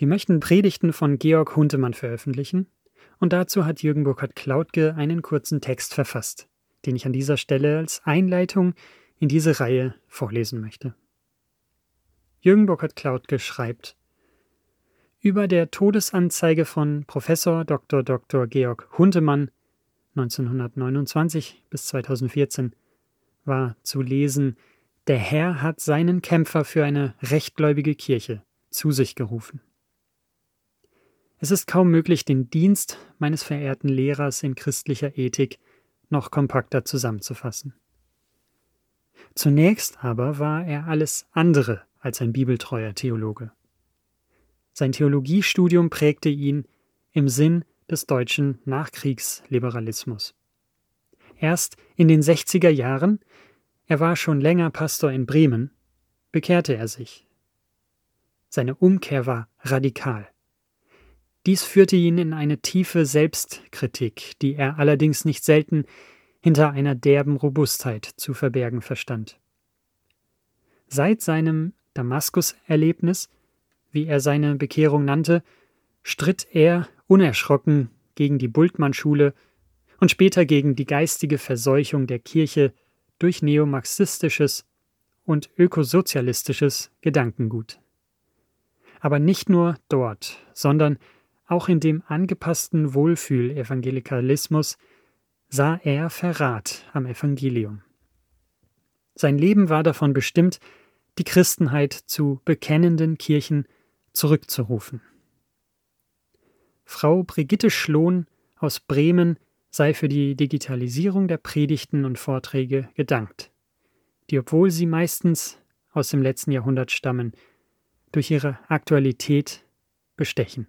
Wir möchten Predigten von Georg Huntemann veröffentlichen und dazu hat Jürgen Burkhard Klautke einen kurzen Text verfasst, den ich an dieser Stelle als Einleitung in diese Reihe vorlesen möchte. Jürgen Burkhard Klautke schreibt über der Todesanzeige von Professor Dr. Dr. Georg Huntemann 1929 bis 2014 war zu lesen, der Herr hat seinen Kämpfer für eine rechtgläubige Kirche zu sich gerufen. Es ist kaum möglich, den Dienst meines verehrten Lehrers in christlicher Ethik noch kompakter zusammenzufassen. Zunächst aber war er alles andere als ein bibeltreuer Theologe. Sein Theologiestudium prägte ihn im Sinn des deutschen Nachkriegsliberalismus. Erst in den 60er Jahren, er war schon länger Pastor in Bremen, bekehrte er sich. Seine Umkehr war radikal. Dies führte ihn in eine tiefe Selbstkritik, die er allerdings nicht selten hinter einer derben Robustheit zu verbergen verstand. Seit seinem Damaskus-Erlebnis, wie er seine Bekehrung nannte, stritt er unerschrocken gegen die Bultmann-Schule und später gegen die geistige Verseuchung der Kirche durch neomarxistisches und ökosozialistisches Gedankengut. Aber nicht nur dort, sondern auch in dem angepassten Wohlfühl-Evangelikalismus sah er Verrat am Evangelium. Sein Leben war davon bestimmt, die Christenheit zu bekennenden Kirchen zurückzurufen. Frau Brigitte Schlohn aus Bremen sei für die Digitalisierung der Predigten und Vorträge gedankt, die, obwohl sie meistens aus dem letzten Jahrhundert stammen, durch ihre Aktualität bestechen.